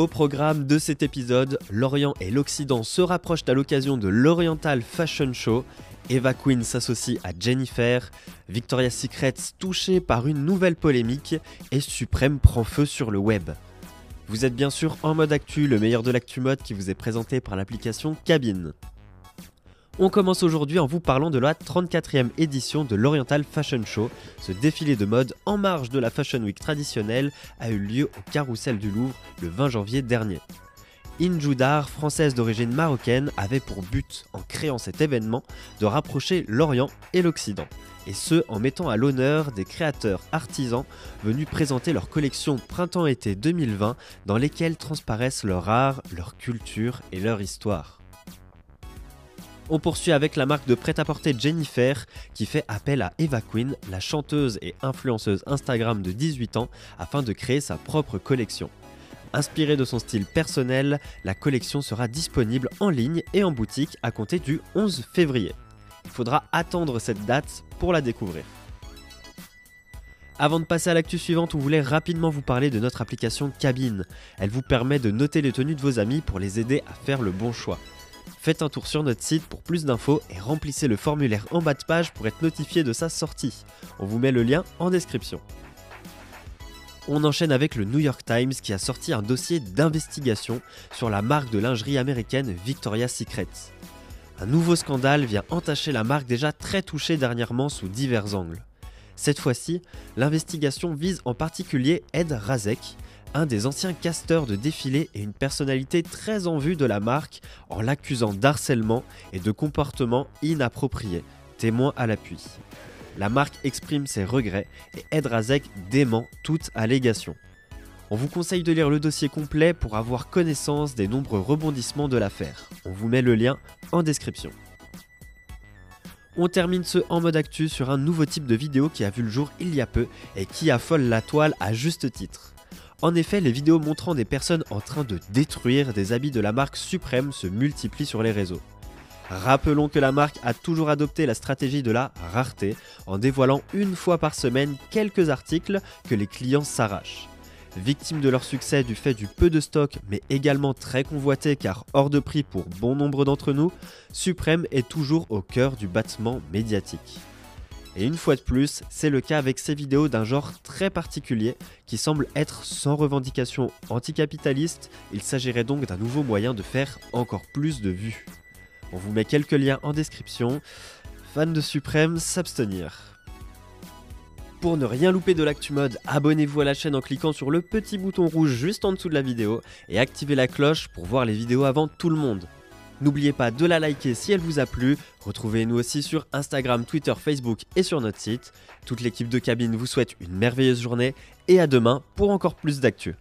Au programme de cet épisode, l'Orient et l'Occident se rapprochent à l'occasion de l'Oriental Fashion Show. Eva Queen s'associe à Jennifer, Victoria's Secret touchée par une nouvelle polémique et Suprême prend feu sur le web. Vous êtes bien sûr en mode actu, le meilleur de l'actu mode qui vous est présenté par l'application Cabine. On commence aujourd'hui en vous parlant de la 34e édition de l'Oriental Fashion Show. Ce défilé de mode en marge de la Fashion Week traditionnelle a eu lieu au Carrousel du Louvre le 20 janvier dernier. Injoudar, française d'origine marocaine, avait pour but, en créant cet événement, de rapprocher l'Orient et l'Occident. Et ce, en mettant à l'honneur des créateurs artisans venus présenter leur collection Printemps-été 2020 dans lesquelles transparaissent leur art, leur culture et leur histoire. On poursuit avec la marque de prêt-à-porter Jennifer qui fait appel à Eva Queen, la chanteuse et influenceuse Instagram de 18 ans, afin de créer sa propre collection. Inspirée de son style personnel, la collection sera disponible en ligne et en boutique à compter du 11 février. Il faudra attendre cette date pour la découvrir. Avant de passer à l'actu suivante, on voulait rapidement vous parler de notre application Cabine. Elle vous permet de noter les tenues de vos amis pour les aider à faire le bon choix. Faites un tour sur notre site pour plus d'infos et remplissez le formulaire en bas de page pour être notifié de sa sortie. On vous met le lien en description. On enchaîne avec le New York Times qui a sorti un dossier d'investigation sur la marque de lingerie américaine Victoria's Secret. Un nouveau scandale vient entacher la marque déjà très touchée dernièrement sous divers angles. Cette fois-ci, l'investigation vise en particulier Ed Razek, un des anciens casteurs de défilé et une personnalité très en vue de la marque en l'accusant d'harcèlement et de comportement inapproprié, témoin à l'appui. La marque exprime ses regrets et Ed Razek dément toute allégation. On vous conseille de lire le dossier complet pour avoir connaissance des nombreux rebondissements de l'affaire. On vous met le lien en description. On termine ce en mode actu sur un nouveau type de vidéo qui a vu le jour il y a peu et qui affole la toile à juste titre. En effet, les vidéos montrant des personnes en train de détruire des habits de la marque Suprême se multiplient sur les réseaux. Rappelons que la marque a toujours adopté la stratégie de la rareté en dévoilant une fois par semaine quelques articles que les clients s'arrachent. Victime de leur succès du fait du peu de stock mais également très convoité car hors de prix pour bon nombre d'entre nous, Suprême est toujours au cœur du battement médiatique. Et une fois de plus, c'est le cas avec ces vidéos d'un genre très particulier qui semble être sans revendication anticapitaliste. Il s'agirait donc d'un nouveau moyen de faire encore plus de vues. On vous met quelques liens en description. Fans de Suprême, s'abstenir. Pour ne rien louper de l'actu mode, abonnez-vous à la chaîne en cliquant sur le petit bouton rouge juste en dessous de la vidéo et activez la cloche pour voir les vidéos avant tout le monde. N'oubliez pas de la liker si elle vous a plu. Retrouvez-nous aussi sur Instagram, Twitter, Facebook et sur notre site. Toute l'équipe de cabine vous souhaite une merveilleuse journée et à demain pour encore plus d'actu.